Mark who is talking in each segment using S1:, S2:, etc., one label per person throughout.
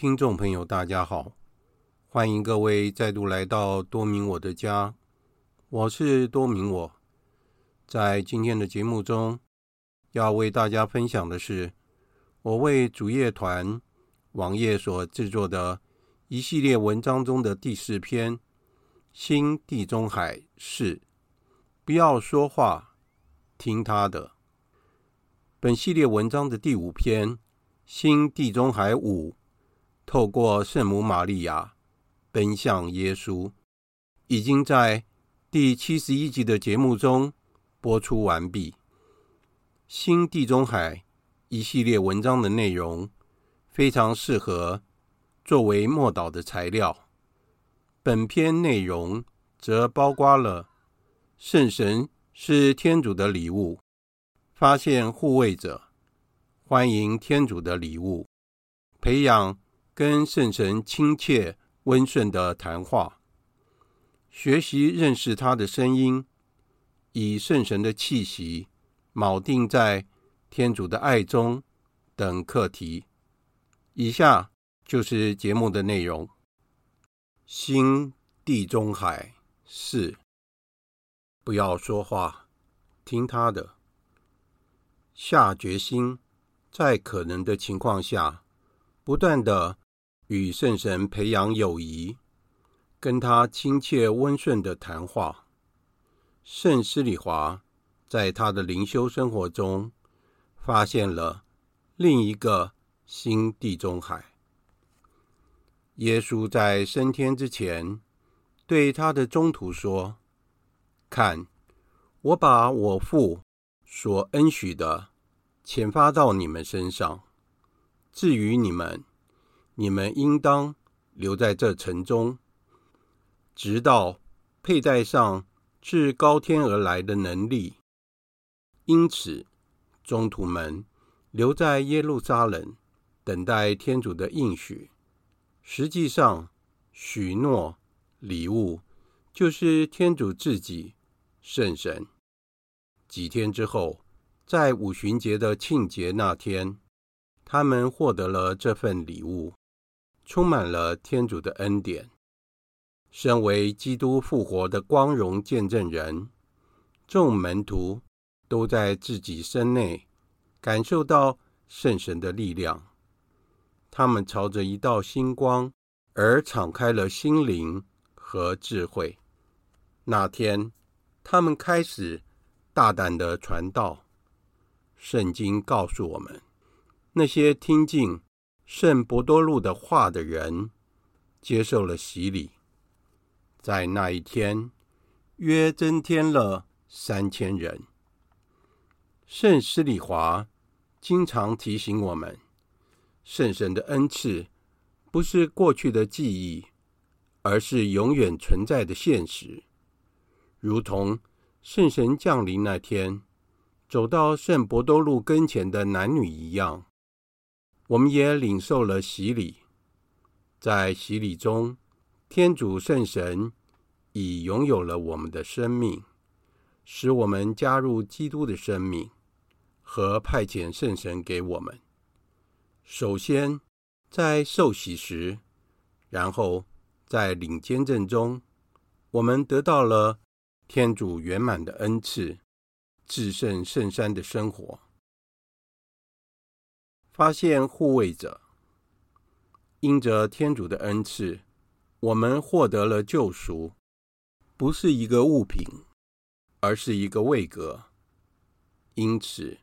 S1: 听众朋友，大家好！欢迎各位再度来到多明我的家，我是多明我。在今天的节目中，要为大家分享的是我为主页团网页所制作的一系列文章中的第四篇《新地中海四：不要说话，听他的》。本系列文章的第五篇。新地中海五，透过圣母玛利亚奔向耶稣，已经在第七十一集的节目中播出完毕。新地中海一系列文章的内容非常适合作为默祷的材料。本篇内容则包括了圣神是天主的礼物，发现护卫者。欢迎天主的礼物，培养跟圣神亲切温顺的谈话，学习认识他的声音，以圣神的气息锚定在天主的爱中等课题。以下就是节目的内容：新地中海四，不要说话，听他的，下决心，在可能的情况下，不断的与圣神培养友谊，跟他亲切温顺的谈话。圣施里华在他的灵修生活中，发现了另一个新地中海。耶稣在升天之前，对他的宗徒说：“看，我把我父所恩许的遣发到你们身上。至于你们，你们应当留在这城中，直到佩戴上自高天而来的能力。因此，中途们留在耶路撒冷，等待天主的应许。”实际上，许诺礼物就是天主自己，圣神。几天之后，在五旬节的庆节那天，他们获得了这份礼物，充满了天主的恩典。身为基督复活的光荣见证人，众门徒都在自己身内感受到圣神的力量。他们朝着一道星光而敞开了心灵和智慧。那天，他们开始大胆地传道。圣经告诉我们，那些听进圣伯多禄的话的人，接受了洗礼。在那一天，约增添了三千人。圣施礼华经常提醒我们。圣神的恩赐不是过去的记忆，而是永远存在的现实。如同圣神降临那天，走到圣伯多禄跟前的男女一样，我们也领受了洗礼。在洗礼中，天主圣神已拥有了我们的生命，使我们加入基督的生命，和派遣圣神给我们。首先，在受洗时，然后在领坚振中，我们得到了天主圆满的恩赐，至圣圣山的生活。发现护卫者，因着天主的恩赐，我们获得了救赎，不是一个物品，而是一个位格。因此，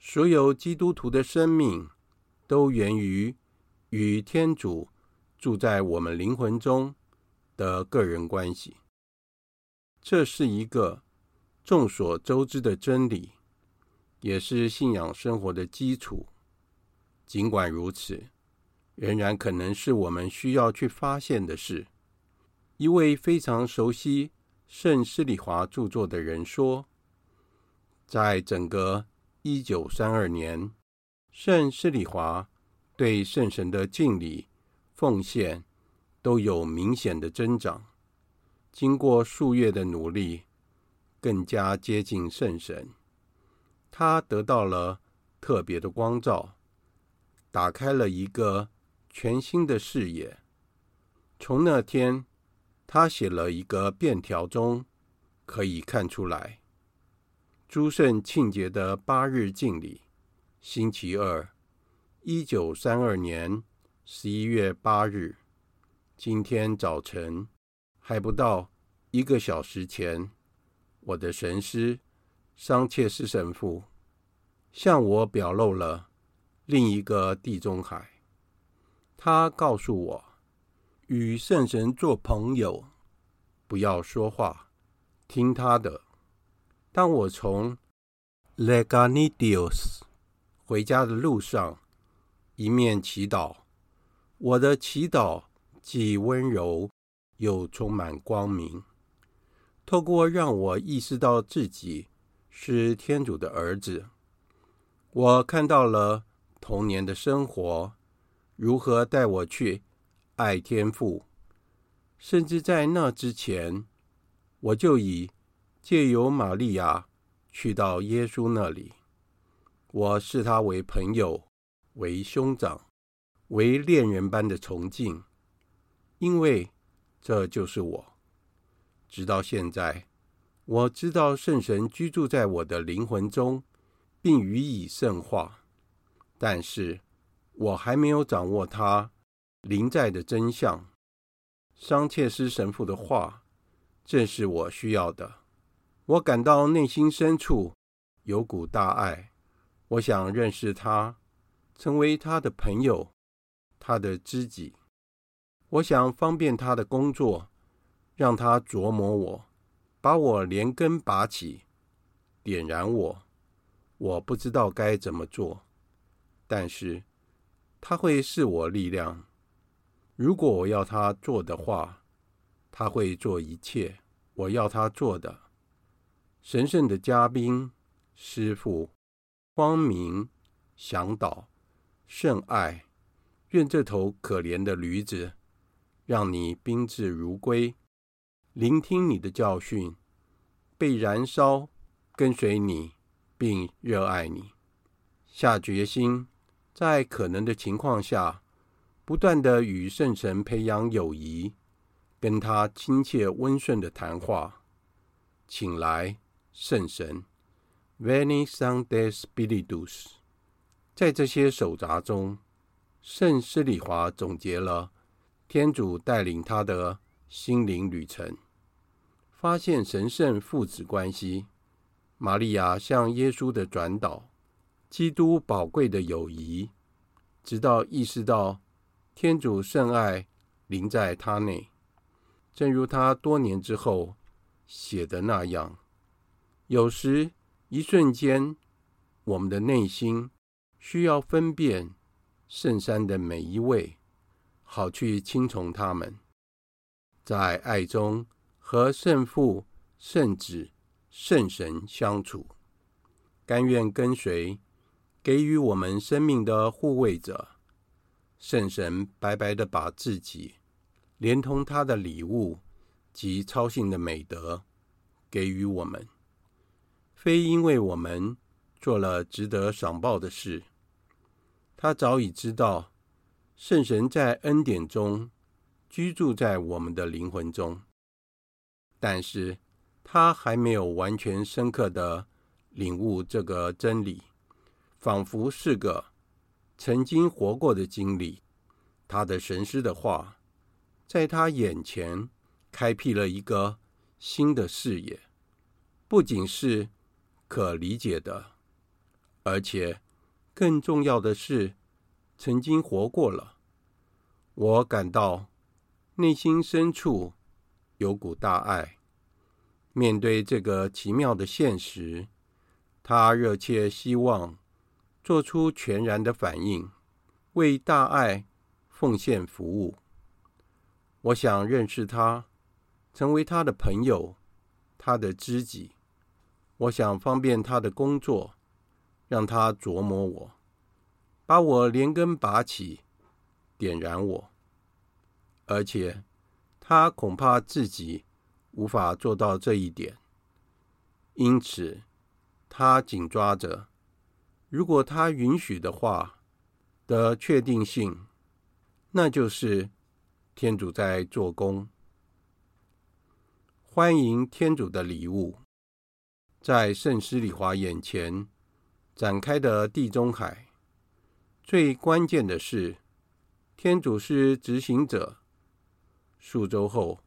S1: 所有基督徒的生命。都源于与天主住在我们灵魂中的个人关系。这是一个众所周知的真理，也是信仰生活的基础。尽管如此，仍然可能是我们需要去发现的事。一位非常熟悉圣施礼华著作的人说，在整个一九三二年。圣施礼华对圣神的敬礼、奉献都有明显的增长。经过数月的努力，更加接近圣神，他得到了特别的光照，打开了一个全新的视野。从那天，他写了一个便条中，可以看出来，诸圣庆节的八日敬礼。星期二，一九三二年十一月八日，今天早晨还不到一个小时前，我的神师桑切斯神父向我表露了另一个地中海。他告诉我，与圣神做朋友，不要说话，听他的。当我从 Leganidos 回家的路上，一面祈祷，我的祈祷既温柔又充满光明。透过让我意识到自己是天主的儿子，我看到了童年的生活如何带我去爱天父，甚至在那之前，我就已借由玛利亚去到耶稣那里。我视他为朋友，为兄长，为恋人般的崇敬，因为这就是我。直到现在，我知道圣神居住在我的灵魂中，并予以圣化，但是我还没有掌握他临在的真相。桑切斯神父的话，正是我需要的。我感到内心深处有股大爱，我想认识他，成为他的朋友，他的知己。我想方便他的工作，让他琢磨我，把我连根拔起，点燃我。我不知道该怎么做，但是他会是我力量。如果我要他做的话，他会做一切我要他做的。神圣的嘉宾，师傅，光明，向导，圣爱，愿这头可怜的驴子。让你宾至如归，聆听你的教训，被燃烧，跟随你，并热爱你。下决心，在可能的情况下，不断地与圣神培养友谊，跟他亲切温顺的谈话。请来，圣神，Veni Sancte Spiritus。在这些手札中，圣施礼华总结了。天主带领他的心灵旅程，发现神圣父子关系，玛利亚向耶稣的转导，基督宝贵的友谊，直到意识到天主圣爱临在他内，正如他多年之后写的那样。有时一瞬间，我们的内心需要分辨圣山的每一位。好去听从他们，在爱中和圣父、圣子、圣神相处，甘愿跟随给予我们生命的护卫者。圣神白白的把自己，连同他的礼物及操性的美德给予我们，非因为我们做了值得赏报的事，他早已知道。圣神在恩典中居住在我们的灵魂中，但是他还没有完全深刻的领悟这个真理，仿佛是个曾经活过的经历。他的神师的话，在他眼前开辟了一个新的视野，不仅是可理解的，而且更重要的是。曾经活过了，我感到内心深处有股大爱。面对这个奇妙的现实，他热切希望做出全然的反应，为大爱奉献服务。我想认识他，成为他的朋友，他的知己。我想方便他的工作，让他琢磨我。把我连根拔起，点燃我，而且他恐怕自己无法做到这一点，因此他紧抓着，如果他允许的话的确定性，那就是天主在做工。欢迎天主的礼物，在圣施礼华眼前展开的地中海。最关键的是，天主是执行者。数周后，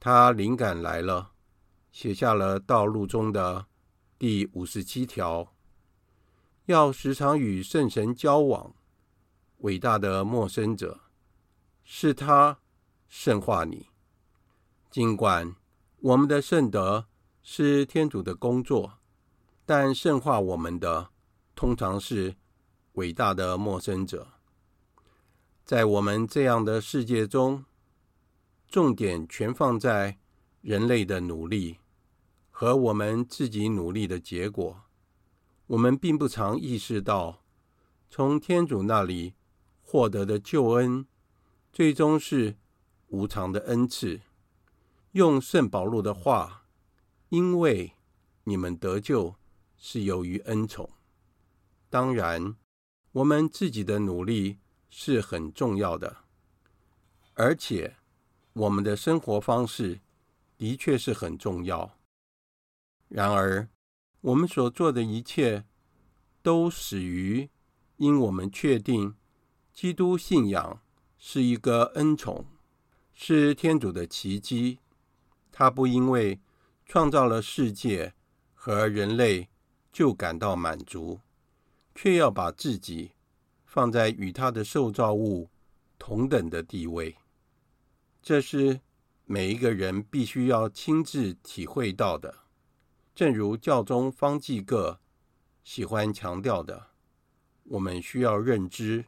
S1: 他灵感来了，写下了道路中的第五十七条：要时常与圣神交往。伟大的陌生者，是他圣化你。尽管我们的圣德是天主的工作，但圣化我们的通常是。伟大的陌生者，在我们这样的世界中，重点全放在人类的努力和我们自己努力的结果。我们并不常意识到，从天主那里获得的救恩，最终是无偿的恩赐。用圣保禄的话，因为你们得救是由于恩宠。当然。我们自己的努力是很重要的，而且我们的生活方式的确是很重要。然而，我们所做的一切，都始于因我们确定基督信仰是一个恩宠，是天主的奇迹。他不因为创造了世界和人类就感到满足，却要把自己放在与他的受造物同等的地位。这是每一个人必须要亲自体会到的。正如教宗方济各喜欢强调的，我们需要认知，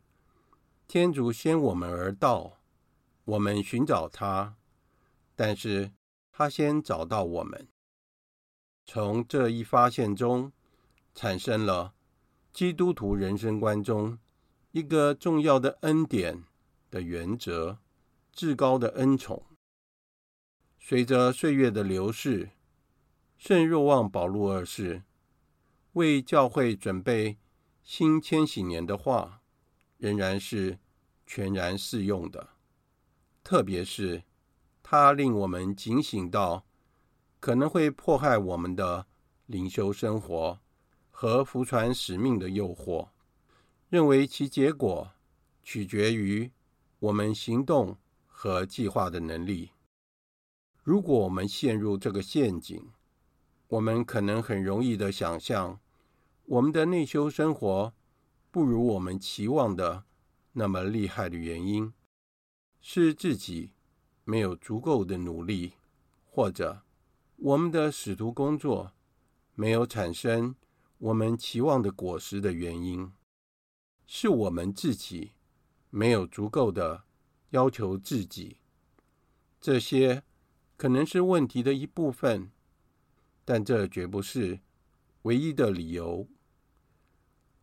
S1: 天主先我们而到，我们寻找他，但是他先找到我们。从这一发现中，产生了基督徒人生观中一个重要的恩典的原则，至高的恩宠。随着岁月的流逝，圣若望保禄二世为教会准备新千禧年的话，仍然是全然适用的。特别是，它令我们警醒到可能会迫害我们的灵修生活和福传使命的诱惑，认为其结果取决于我们行动和计划的能力。如果我们陷入这个陷阱，我们可能很容易的想象，我们的内修生活不如我们期望的那么厉害的原因，是自己没有足够的努力，或者我们的使徒工作没有产生我们期望的果实的原因，是我们自己没有足够的要求自己。这些可能是问题的一部分。但这绝不是唯一的理由。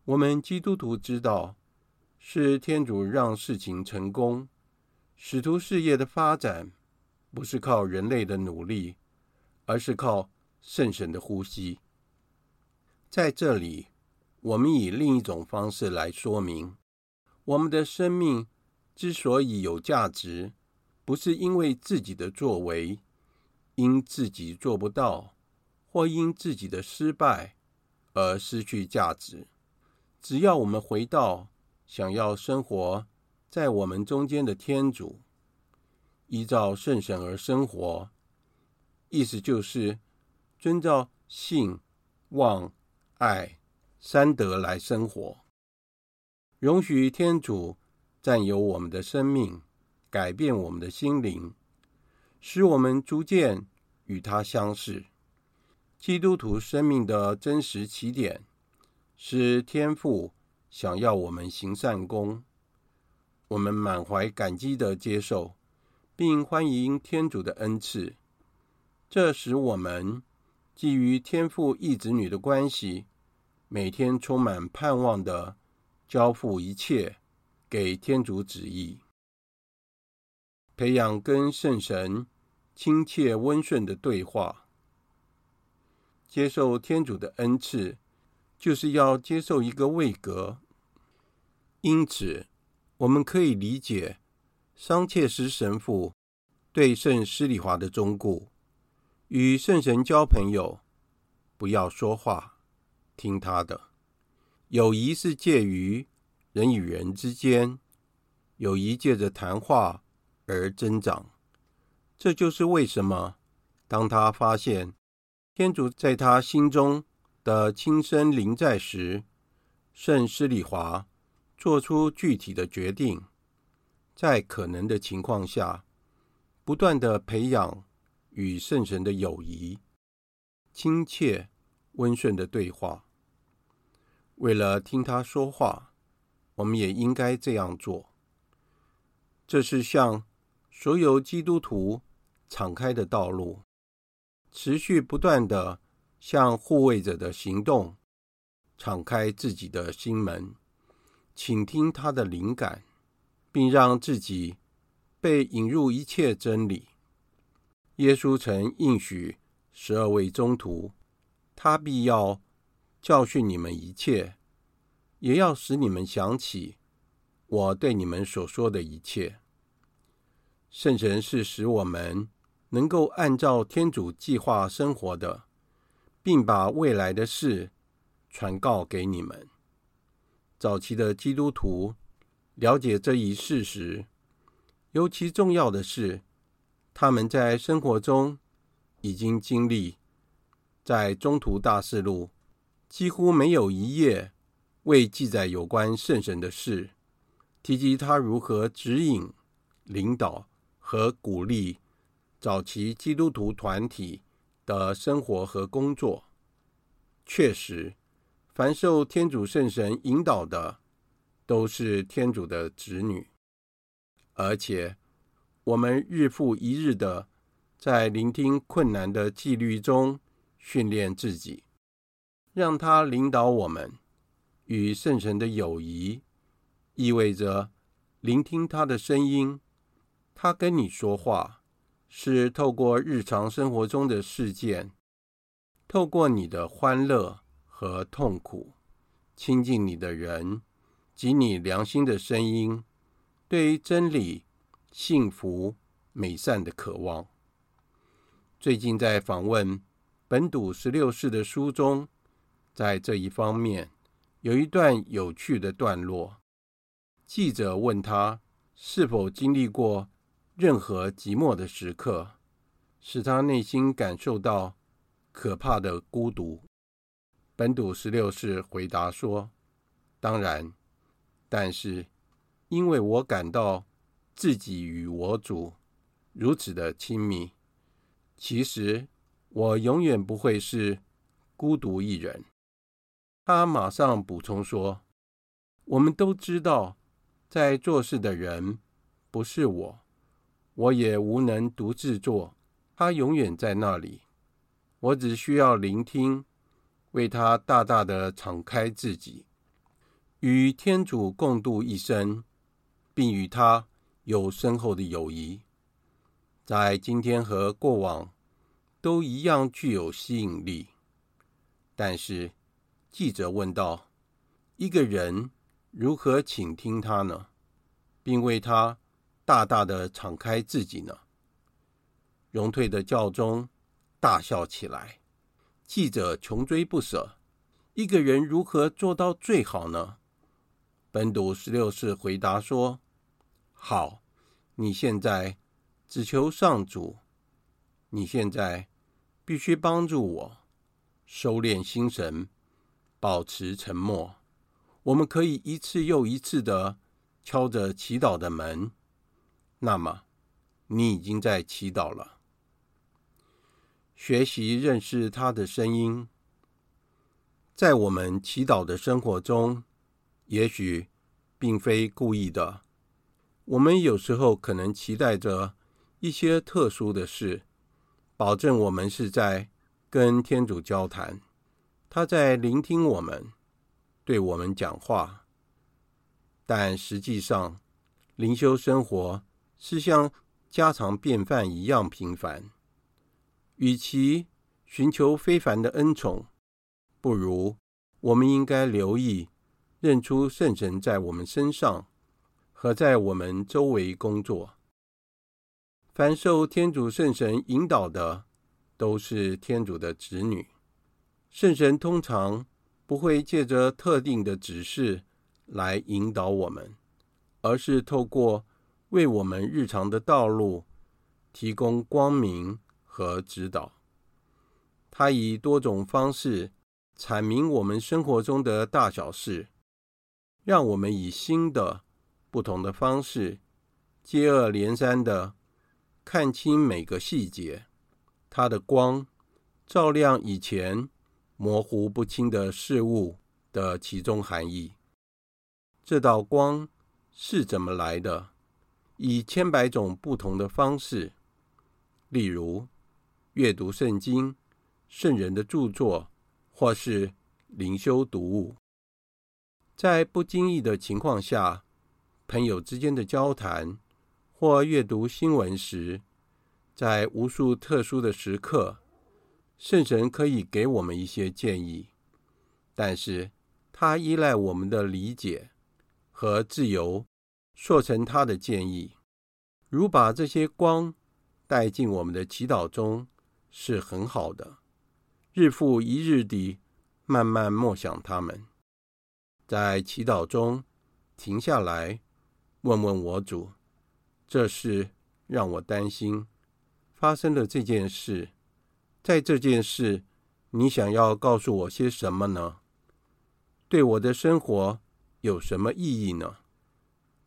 S1: 我们基督徒知道，是天主让事情成功，使徒事业的发展不是靠人类的努力，而是靠圣神的呼吸。在这里，我们以另一种方式来说明：我们的生命之所以有价值，不是因为自己的作为，因自己做不到。或因自己的失败而失去价值。只要我们回到想要生活在我们中间的天主，依照圣神而生活，意思就是遵照信、望、爱三德来生活，容许天主占有我们的生命，改变我们的心灵，使我们逐渐与他相似。基督徒生命的真实起点是天父想要我们行善功，我们满怀感激地接受，并欢迎天主的恩赐。这使我们基于天父义子女的关系，每天充满盼望地交付一切给天主旨意，培养跟圣神亲切温顺的对话。接受天主的恩赐，就是要接受一个位格。因此，我们可以理解桑切斯神父对圣施里华的忠告：与圣神交朋友，不要说话，听他的。友谊是介于人与人之间，友谊借着谈话而增长。这就是为什么，当他发现。天主在他心中的亲身临在时，圣施礼华做出具体的决定，在可能的情况下，不断地培养与圣神的友谊、亲切、温顺的对话。为了听他说话，我们也应该这样做。这是向所有基督徒敞开的道路。持续不断的向护卫者的行动敞开自己的心门，倾听他的灵感，并让自己被引入一切真理。耶稣曾应许十二位宗徒，他必要教训你们一切，也要使你们想起我对你们所说的一切。圣神是使我们。能够按照天主计划生活的，并把未来的事传告给你们。早期的基督徒了解这一事实，尤其重要的是，他们在生活中已经经历，在中途大事录几乎没有一页未记载有关圣神的事，提及他如何指引、领导和鼓励早期基督徒团体的生活和工作。确实，凡受天主圣神引导的，都是天主的子女，而且我们日复一日的在聆听困难的纪律中训练自己，让他领导我们。与圣神的友谊，意味着聆听他的声音。他跟你说话，是透过日常生活中的事件，透过你的欢乐。和痛苦，亲近你的人及你良心的声音，对于真理、幸福、美善的渴望。最近在访问本笃十六世的书中，在这一方面有一段有趣的段落。记者问他是否经历过任何寂寞的时刻，使他内心感受到可怕的孤独。本笃十六世回答说：“当然，但是因为我感到自己与我主如此的亲密，其实我永远不会是孤独一人。”他马上补充说：“我们都知道，在做事的人不是我，我也无能独自做。他永远在那里，我只需要聆听。”为他大大的敞开自己，与天主共度一生，并与他有深厚的友谊，在今天和过往都一样具有吸引力。但是，记者问道：“一个人如何倾听他呢？并为他大大的敞开自己呢？”荣退的教宗大笑起来。记者穷追不舍：“一个人如何做到最好呢？”本笃十六世回答说：“好，你现在只求上主，你现在必须帮助我收敛心神，保持沉默。我们可以一次又一次的敲着祈祷的门，那么你已经在祈祷了。”学习认识他的声音，在我们祈祷的生活中，也许并非故意的。我们有时候可能期待着一些特殊的事，保证我们是在跟天主交谈，他在聆听我们，对我们讲话。但实际上，灵修生活是像家常便饭一样平凡。与其寻求非凡的恩宠，不如我们应该留意认出圣神在我们身上和在我们周围工作。凡受天主圣神引导的，都是天主的子女。圣神通常不会借着特定的指示来引导我们，而是透过为我们日常的道路提供光明。和指导，他以多种方式阐明我们生活中的大小事，让我们以新的、不同的方式接二连三的看清每个细节。他的光照亮以前模糊不清的事物的其中含义。这道光是怎么来的？以千百种不同的方式，例如，阅读圣经、圣人的著作，或是灵修读物，在不经意的情况下，朋友之间的交谈，或阅读新闻时，在无数特殊的时刻，圣神可以给我们一些建议，但是它依赖我们的理解和自由，塑成他的建议。如把这些光带进我们的祈祷中。是很好的，日复一日地慢慢默想他们，在祈祷中停下来，问问我主：这事让我担心，发生了这件事，在这件事，你想要告诉我些什么呢？对我的生活有什么意义呢？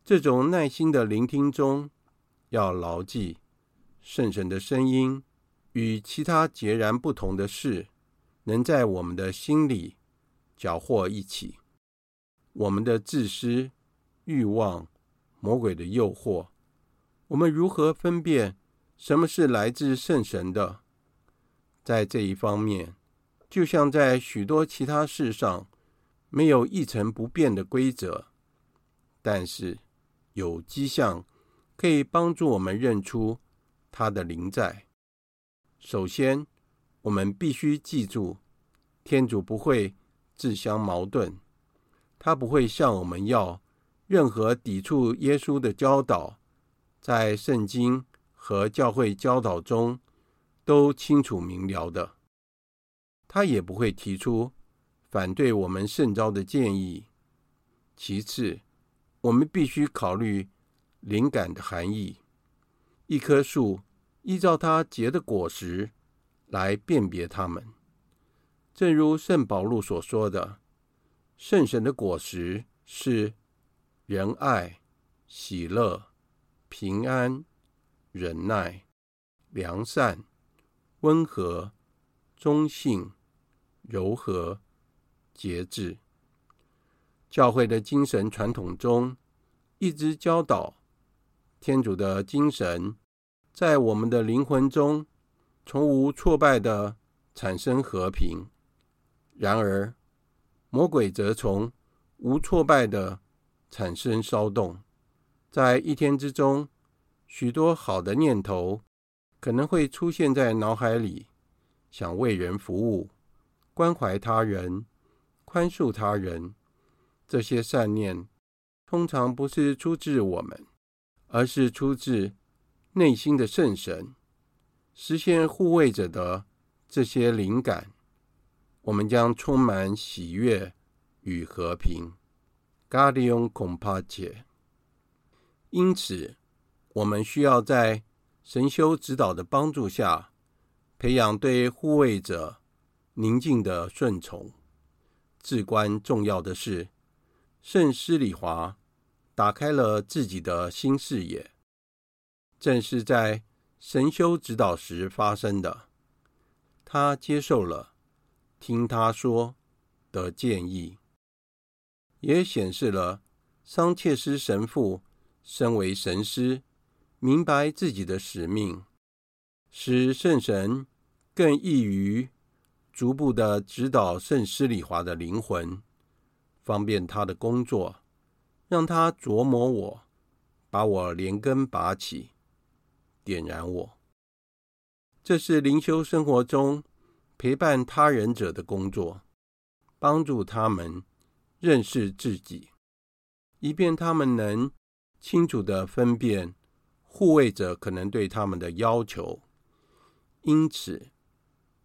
S1: 这种耐心的聆听中，要牢记圣神的声音与其他截然不同的事，能在我们的心里搅和一起。我们的自私、欲望、魔鬼的诱惑，我们如何分辨什么是来自圣神的？在这一方面，就像在许多其他事上，没有一成不变的规则，但是。有迹象可以帮助我们认出他的灵在。首先，我们必须记住，天主不会自相矛盾，他不会向我们要任何抵触耶稣的教导，在圣经和教会教导中都清楚明了的。他也不会提出反对我们圣召的建议。其次，我们必须考虑灵感的含义。一棵树依照它结的果实来辨别它们。正如圣保禄所说的：“圣神的果实是仁爱、喜乐、平安、忍耐、良善、温和、忠信、柔和、节制。”教会的精神传统中，一直教导天主的精神在我们的灵魂中从无挫败地产生和平；然而，魔鬼则从无挫败地产生骚动。在一天之中，许多好的念头可能会出现在脑海里，想为人服务、关怀他人、宽恕他人。这些善念通常不是出自我们，而是出自内心的圣神。实现护卫者的这些灵感，我们将充满喜悦与和平。Gaudium cum pace。因此，我们需要在神修指导的帮助下，培养对护卫者宁静的顺从。至关重要的是，圣施礼华打开了自己的新视野，正是在神修指导时发生的。他接受了听他说的建议，也显示了桑切斯神父身为神师，明白自己的使命，使圣神更易于逐步的指导圣施礼华的灵魂。方便他的工作，让他琢磨我，把我连根拔起，点燃我。这是灵修生活中陪伴他人者的工作，帮助他们认识自己，以便他们能清楚地分辨护卫者可能对他们的要求。因此，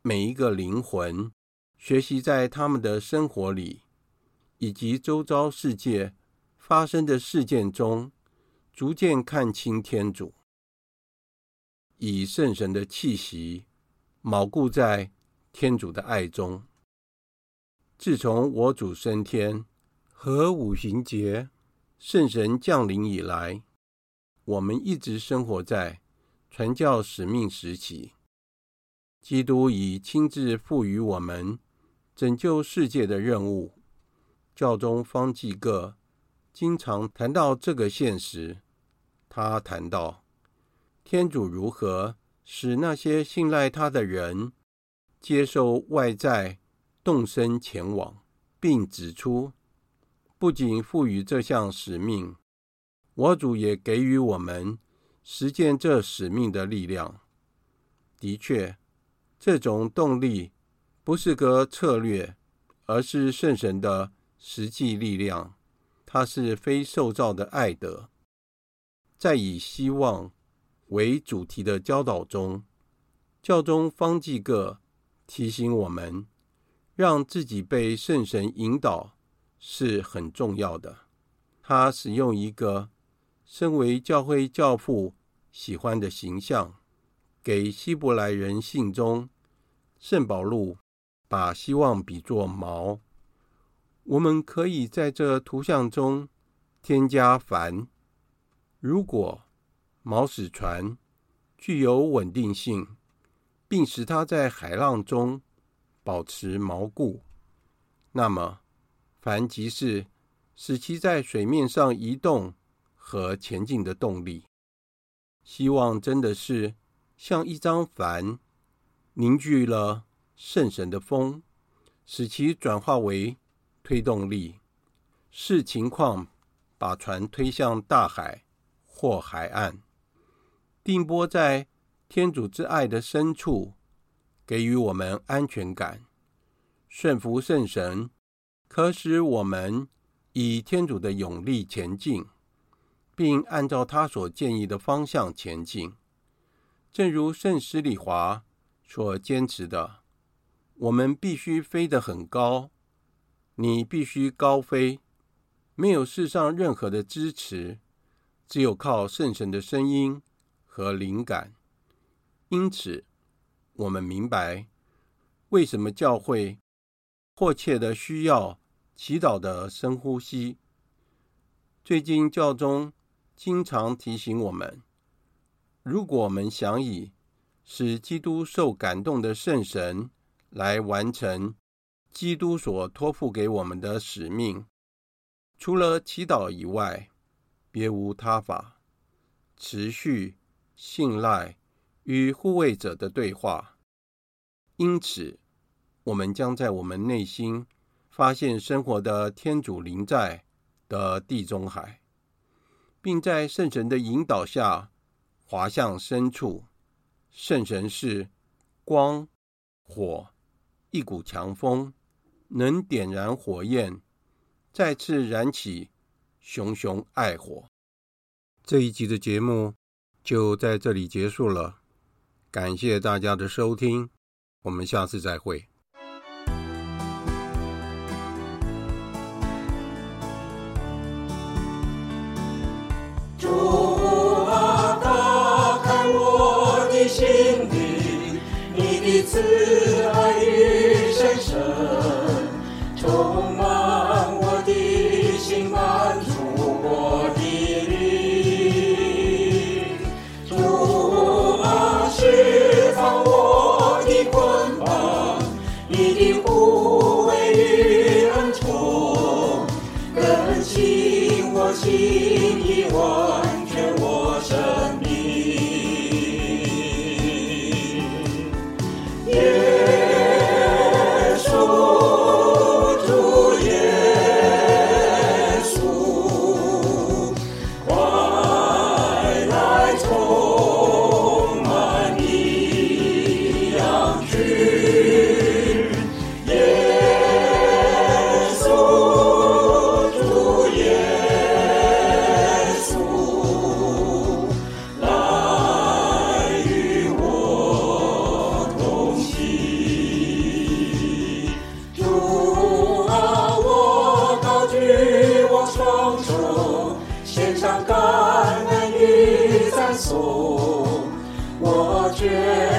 S1: 每一个灵魂学习在他们的生活里。以及周遭世界发生的事件中，逐渐看清天主，以圣神的气息锚固在天主的爱中。自从我主升天和五旬节圣神降临以来，我们一直生活在传教使命时期。基督已亲自赋予我们拯救世界的任务。教宗方济各经常谈到这个现实。他谈到天主如何使那些信赖他的人接受外在，动身前往，并指出，不仅赋予这项使命，我主也给予我们实践这使命的力量。的确，这种动力不是个策略，而是圣神的。实际力量，它是非受造的爱德。在以希望为主题的教导中，教宗方济各提醒我们，让自己被圣神引导是很重要的。他使用一个身为教会教父喜欢的形象，给希伯来人信中，圣保禄把希望比作锚。我们可以在这图像中添加帆。如果锚使船具有稳定性，并使它在海浪中保持锚固，那么帆即是使其在水面上移动和前进的动力。希望真的是像一张帆，凝聚了圣神的风，使其转化为推动力，视情况把船推向大海或海岸，定泊在天主之爱的深处，给予我们安全感。顺服圣神，可使我们以天主的勇力前进。并按照他所建议的方向前进，正如圣施礼华所坚持的，我们必须飞得很高。你必须高飞，没有世上任何的支持，只有靠圣神的声音和灵感。因此，我们明白为什么教会迫切的需要祈祷的深呼吸。最近教宗。经常提醒我们：如果我们想以使基督受感动的圣神来完成基督所托付给我们的使命，除了祈祷以外，别无他法。持续信赖与护卫者的对话。因此，我们将在我们内心发现生活的天主临在的地中海。并在圣神的引导下滑向深处。圣神是光、火，一股强风，能点燃火焰，再次燃起熊熊爱火。这一集的节目就在这里结束了，感谢大家的收听，我们下次再会。
S2: 慈爱颂，我绝。